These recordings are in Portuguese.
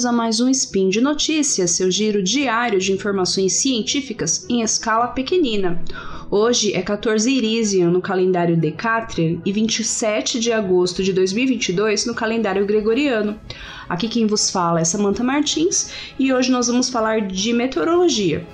bem-vindos a mais um Spin de Notícias, seu giro diário de informações científicas em escala pequenina. Hoje é 14 Irisian no calendário Decatrian e 27 de agosto de 2022 no calendário Gregoriano. Aqui quem vos fala é Samantha Martins e hoje nós vamos falar de meteorologia.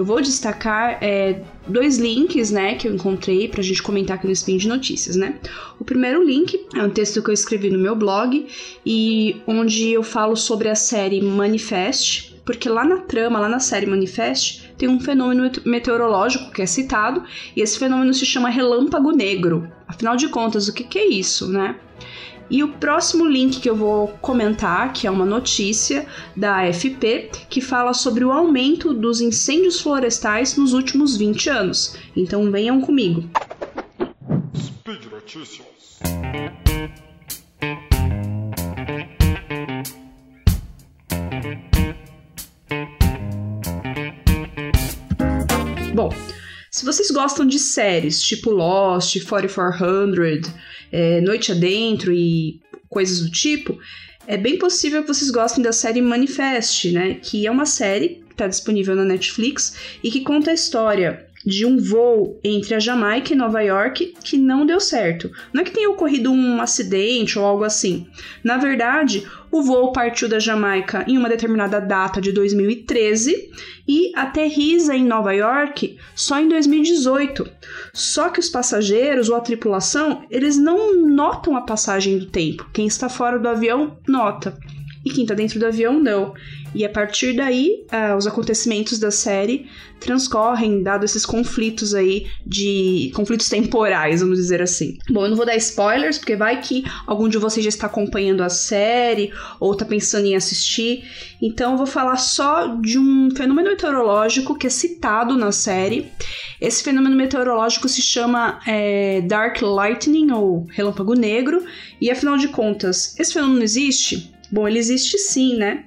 Eu vou destacar é, dois links, né, que eu encontrei pra gente comentar aqui no Spin de Notícias, né? O primeiro link é um texto que eu escrevi no meu blog e onde eu falo sobre a série Manifest, porque lá na trama, lá na série Manifest, tem um fenômeno meteorológico que é citado, e esse fenômeno se chama relâmpago negro. Afinal de contas, o que, que é isso, né? E o próximo link que eu vou comentar, que é uma notícia da AFP, que fala sobre o aumento dos incêndios florestais nos últimos 20 anos. Então venham comigo. Speed Notícias. Bom, se vocês gostam de séries tipo Lost, 4400, é, Noite Adentro e coisas do tipo, é bem possível que vocês gostem da série Manifest, né? Que é uma série que está disponível na Netflix e que conta a história de um voo entre a Jamaica e Nova York que não deu certo. Não é que tenha ocorrido um acidente ou algo assim. Na verdade, o voo partiu da Jamaica em uma determinada data de 2013 e aterriza em Nova York só em 2018. Só que os passageiros ou a tripulação, eles não notam a passagem do tempo. Quem está fora do avião nota e quem está dentro do avião não. E a partir daí, uh, os acontecimentos da série transcorrem, dado esses conflitos aí de conflitos temporais, vamos dizer assim. Bom, eu não vou dar spoilers, porque vai que algum de vocês já está acompanhando a série ou está pensando em assistir. Então eu vou falar só de um fenômeno meteorológico que é citado na série. Esse fenômeno meteorológico se chama é, Dark Lightning ou Relâmpago Negro, e afinal de contas, esse fenômeno existe? Bom, ele existe sim, né?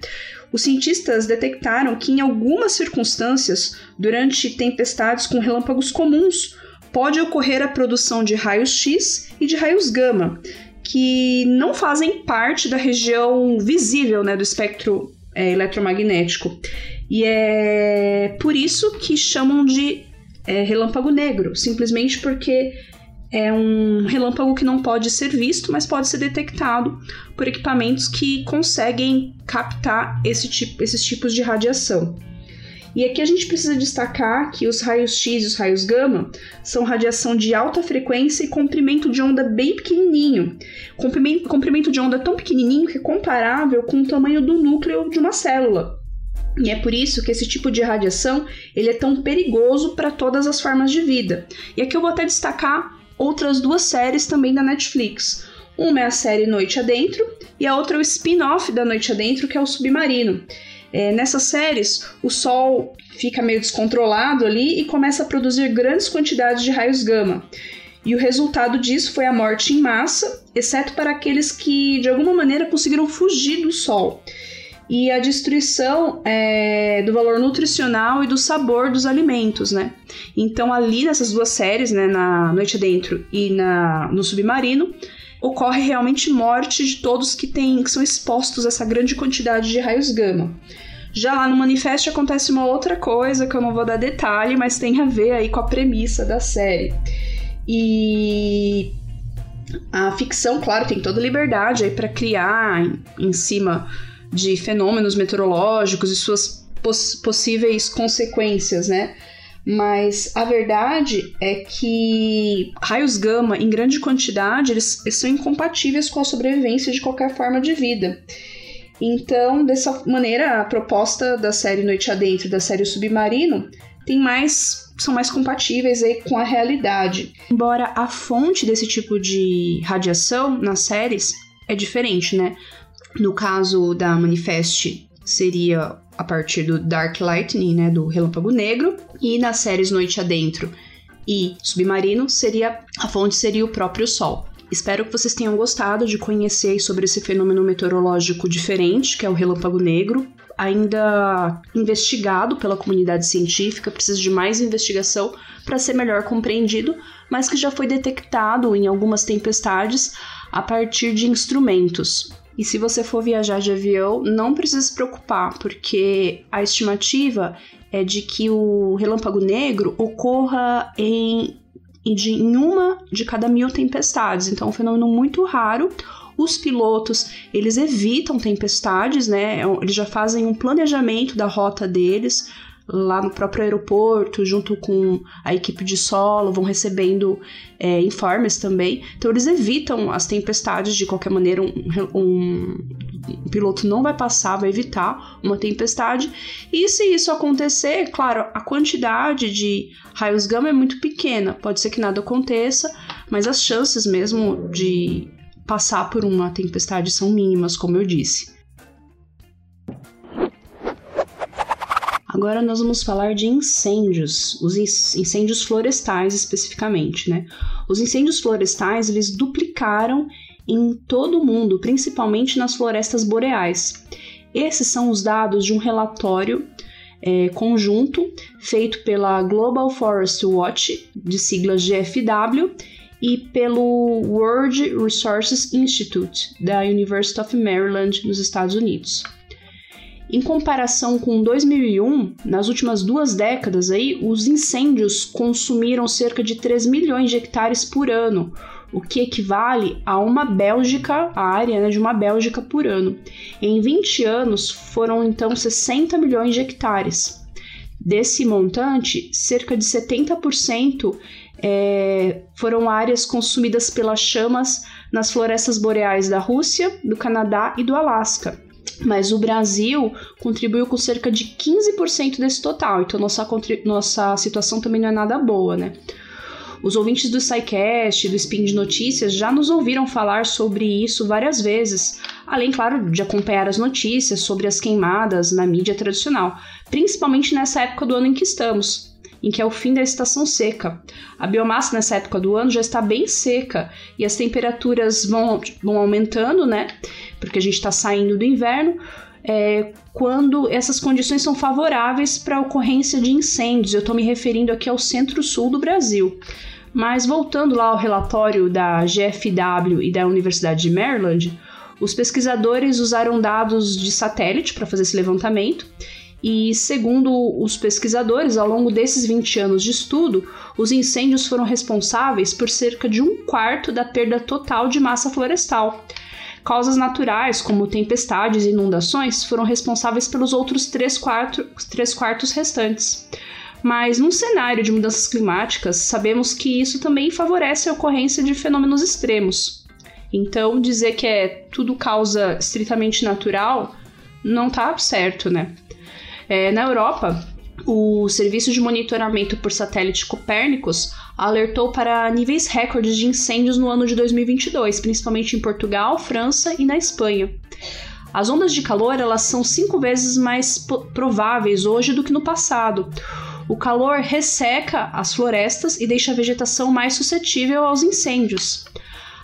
Os cientistas detectaram que, em algumas circunstâncias, durante tempestades com relâmpagos comuns, pode ocorrer a produção de raios X e de raios gama, que não fazem parte da região visível né, do espectro é, eletromagnético. E é por isso que chamam de é, relâmpago negro, simplesmente porque é um relâmpago que não pode ser visto, mas pode ser detectado por equipamentos que conseguem captar esse tipo, esses tipos de radiação. E aqui a gente precisa destacar que os raios X e os raios gama são radiação de alta frequência e comprimento de onda bem pequenininho. Comprimento, comprimento de onda tão pequenininho que é comparável com o tamanho do núcleo de uma célula. E é por isso que esse tipo de radiação ele é tão perigoso para todas as formas de vida. E aqui eu vou até destacar outras duas séries também da Netflix. Uma é a série Noite Adentro e a outra é o spin-off da Noite Adentro, que é o Submarino. É, nessas séries, o Sol fica meio descontrolado ali e começa a produzir grandes quantidades de raios gama. E o resultado disso foi a morte em massa, exceto para aqueles que de alguma maneira conseguiram fugir do Sol e a destruição é, do valor nutricional e do sabor dos alimentos, né? Então ali nessas duas séries, né, na Noite Adentro e na, no Submarino, ocorre realmente morte de todos que, têm, que são expostos a essa grande quantidade de raios gama. Já lá no Manifesto acontece uma outra coisa que eu não vou dar detalhe, mas tem a ver aí com a premissa da série. E a ficção, claro, tem toda liberdade aí para criar em, em cima de fenômenos meteorológicos e suas poss possíveis consequências, né? Mas a verdade é que raios gama em grande quantidade eles, eles são incompatíveis com a sobrevivência de qualquer forma de vida. Então, dessa maneira, a proposta da série Noite Adentro da série Submarino tem mais são mais compatíveis aí com a realidade. Embora a fonte desse tipo de radiação nas séries é diferente, né? No caso da Manifest, seria a partir do Dark Lightning, né, do Relâmpago Negro, e nas séries Noite Adentro e Submarino, seria a fonte seria o próprio Sol. Espero que vocês tenham gostado de conhecer sobre esse fenômeno meteorológico diferente, que é o relâmpago negro, ainda investigado pela comunidade científica, precisa de mais investigação para ser melhor compreendido, mas que já foi detectado em algumas tempestades a partir de instrumentos. E se você for viajar de avião, não precisa se preocupar, porque a estimativa é de que o relâmpago negro ocorra em, em uma de cada mil tempestades. Então, é um fenômeno muito raro. Os pilotos, eles evitam tempestades, né? Eles já fazem um planejamento da rota deles lá no próprio aeroporto, junto com a equipe de solo, vão recebendo é, informes também. Então eles evitam as tempestades de qualquer maneira. Um, um, um, piloto não vai passar, vai evitar uma tempestade. E se isso acontecer, claro, a quantidade de raios gama é muito pequena. Pode ser que nada aconteça, mas as chances mesmo de passar por uma tempestade são mínimas, como eu disse. Agora nós vamos falar de incêndios, os incêndios florestais especificamente, né? Os incêndios florestais eles duplicaram em todo o mundo, principalmente nas florestas boreais. Esses são os dados de um relatório é, conjunto feito pela Global Forest Watch, de siglas GFW, e pelo World Resources Institute, da University of Maryland, nos Estados Unidos. Em comparação com 2001, nas últimas duas décadas aí, os incêndios consumiram cerca de 3 milhões de hectares por ano, o que equivale a uma Bélgica, a área né, de uma Bélgica por ano. Em 20 anos, foram então 60 milhões de hectares. Desse montante, cerca de 70% é, foram áreas consumidas pelas chamas nas florestas boreais da Rússia, do Canadá e do Alasca mas o Brasil contribuiu com cerca de 15% desse total, então nossa, nossa situação também não é nada boa, né? Os ouvintes do SciCast, do Spin de Notícias, já nos ouviram falar sobre isso várias vezes, além, claro, de acompanhar as notícias sobre as queimadas na mídia tradicional, principalmente nessa época do ano em que estamos, em que é o fim da estação seca. A biomassa nessa época do ano já está bem seca e as temperaturas vão, vão aumentando, né? Porque a gente está saindo do inverno. É, quando essas condições são favoráveis para a ocorrência de incêndios. Eu estou me referindo aqui ao centro-sul do Brasil. Mas voltando lá ao relatório da GFW e da Universidade de Maryland, os pesquisadores usaram dados de satélite para fazer esse levantamento e, segundo os pesquisadores, ao longo desses 20 anos de estudo, os incêndios foram responsáveis por cerca de um quarto da perda total de massa florestal. Causas naturais, como tempestades e inundações, foram responsáveis pelos outros três, quarto, três quartos restantes. Mas num cenário de mudanças climáticas, sabemos que isso também favorece a ocorrência de fenômenos extremos. Então, dizer que é tudo causa estritamente natural não está certo, né? É, na Europa, o Serviço de Monitoramento por Satélite Copérnicos alertou para níveis recordes de incêndios no ano de 2022, principalmente em Portugal, França e na Espanha. As ondas de calor elas são cinco vezes mais prováveis hoje do que no passado. O calor resseca as florestas e deixa a vegetação mais suscetível aos incêndios.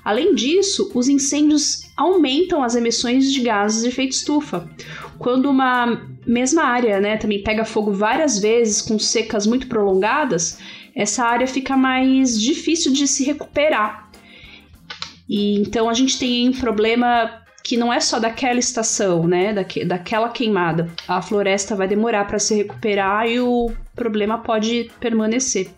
Além disso, os incêndios aumentam as emissões de gases de efeito estufa. Quando uma mesma área né, também pega fogo várias vezes com secas muito prolongadas, essa área fica mais difícil de se recuperar. E então a gente tem um problema que não é só daquela estação, né, daque, daquela queimada. A floresta vai demorar para se recuperar e o problema pode permanecer.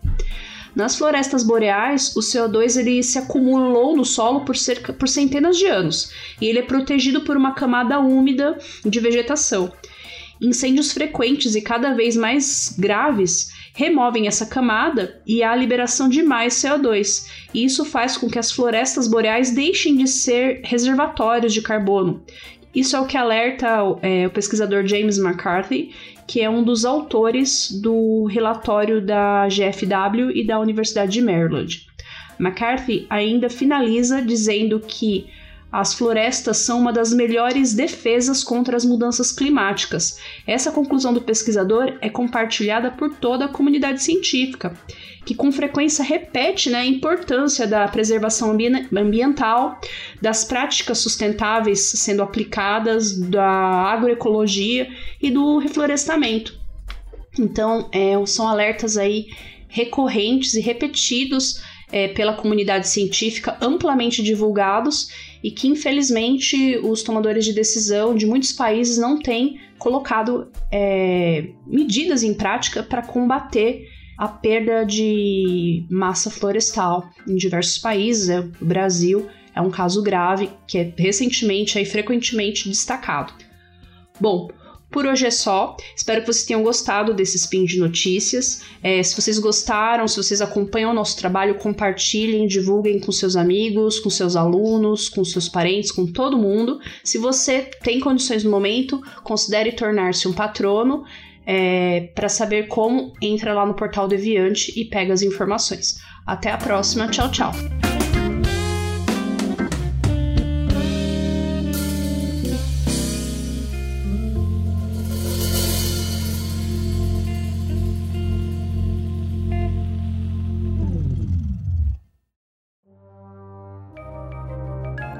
Nas florestas boreais, o CO2 ele se acumulou no solo por, cerca, por centenas de anos e ele é protegido por uma camada úmida de vegetação. Incêndios frequentes e cada vez mais graves removem essa camada e há a liberação de mais CO2. E isso faz com que as florestas boreais deixem de ser reservatórios de carbono. Isso é o que alerta é, o pesquisador James McCarthy, que é um dos autores do relatório da GFW e da Universidade de Maryland. McCarthy ainda finaliza dizendo que as florestas são uma das melhores defesas contra as mudanças climáticas. Essa conclusão do pesquisador é compartilhada por toda a comunidade científica, que com frequência repete né, a importância da preservação ambiental, das práticas sustentáveis sendo aplicadas, da agroecologia e do reflorestamento. Então, é, são alertas aí recorrentes e repetidos é, pela comunidade científica, amplamente divulgados e que infelizmente os tomadores de decisão de muitos países não têm colocado é, medidas em prática para combater a perda de massa florestal em diversos países. É, o Brasil é um caso grave que é recentemente e frequentemente destacado. Bom, por hoje é só. Espero que vocês tenham gostado desse spin de notícias. É, se vocês gostaram, se vocês acompanham o nosso trabalho, compartilhem, divulguem com seus amigos, com seus alunos, com seus parentes, com todo mundo. Se você tem condições no momento, considere tornar-se um patrono. É, para saber como, entra lá no portal Deviante e pega as informações. Até a próxima, tchau, tchau!